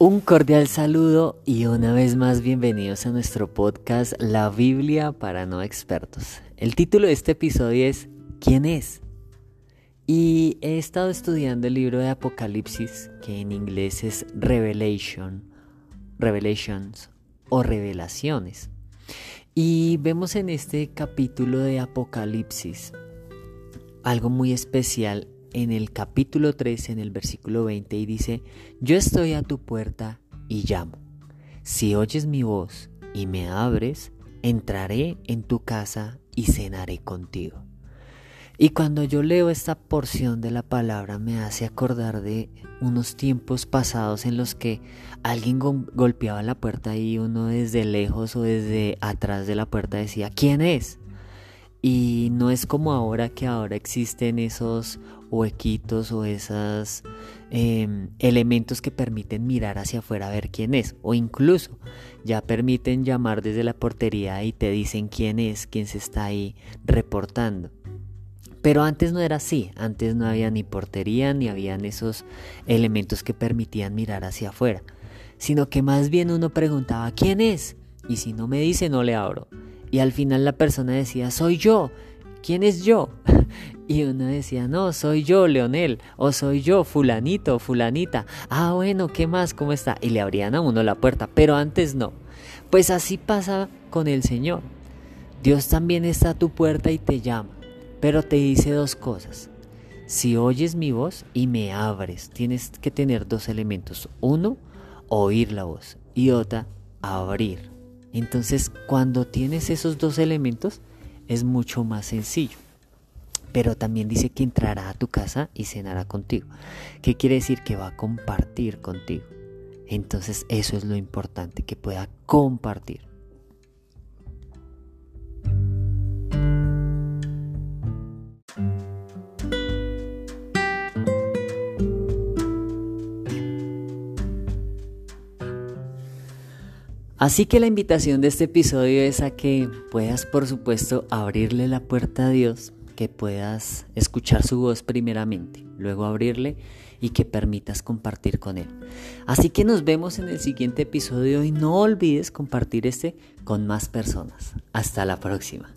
Un cordial saludo y una vez más bienvenidos a nuestro podcast La Biblia para no expertos. El título de este episodio es ¿Quién es? Y he estado estudiando el libro de Apocalipsis, que en inglés es Revelation, Revelations o Revelaciones. Y vemos en este capítulo de Apocalipsis algo muy especial en el capítulo 3, en el versículo 20, y dice, yo estoy a tu puerta y llamo. Si oyes mi voz y me abres, entraré en tu casa y cenaré contigo. Y cuando yo leo esta porción de la palabra me hace acordar de unos tiempos pasados en los que alguien golpeaba la puerta y uno desde lejos o desde atrás de la puerta decía, ¿quién es? Y no es como ahora que ahora existen esos huequitos o esos em, elementos que permiten mirar hacia afuera a ver quién es. O incluso ya permiten llamar desde la portería y te dicen quién es, quién se está ahí reportando. Pero antes no era así, antes no había ni portería ni habían esos elementos que permitían mirar hacia afuera, sino que más bien uno preguntaba quién es y si no me dice no le abro. Y al final la persona decía, soy yo. ¿Quién es yo? Y uno decía, no, soy yo, Leonel, o soy yo, fulanito, fulanita. Ah, bueno, ¿qué más? ¿Cómo está? Y le abrían a uno la puerta, pero antes no. Pues así pasa con el Señor. Dios también está a tu puerta y te llama, pero te dice dos cosas. Si oyes mi voz y me abres, tienes que tener dos elementos. Uno, oír la voz y otra, abrir. Entonces, cuando tienes esos dos elementos, es mucho más sencillo. Pero también dice que entrará a tu casa y cenará contigo. ¿Qué quiere decir? Que va a compartir contigo. Entonces eso es lo importante, que pueda compartir. Así que la invitación de este episodio es a que puedas, por supuesto, abrirle la puerta a Dios, que puedas escuchar su voz primeramente, luego abrirle y que permitas compartir con Él. Así que nos vemos en el siguiente episodio y no olvides compartir este con más personas. Hasta la próxima.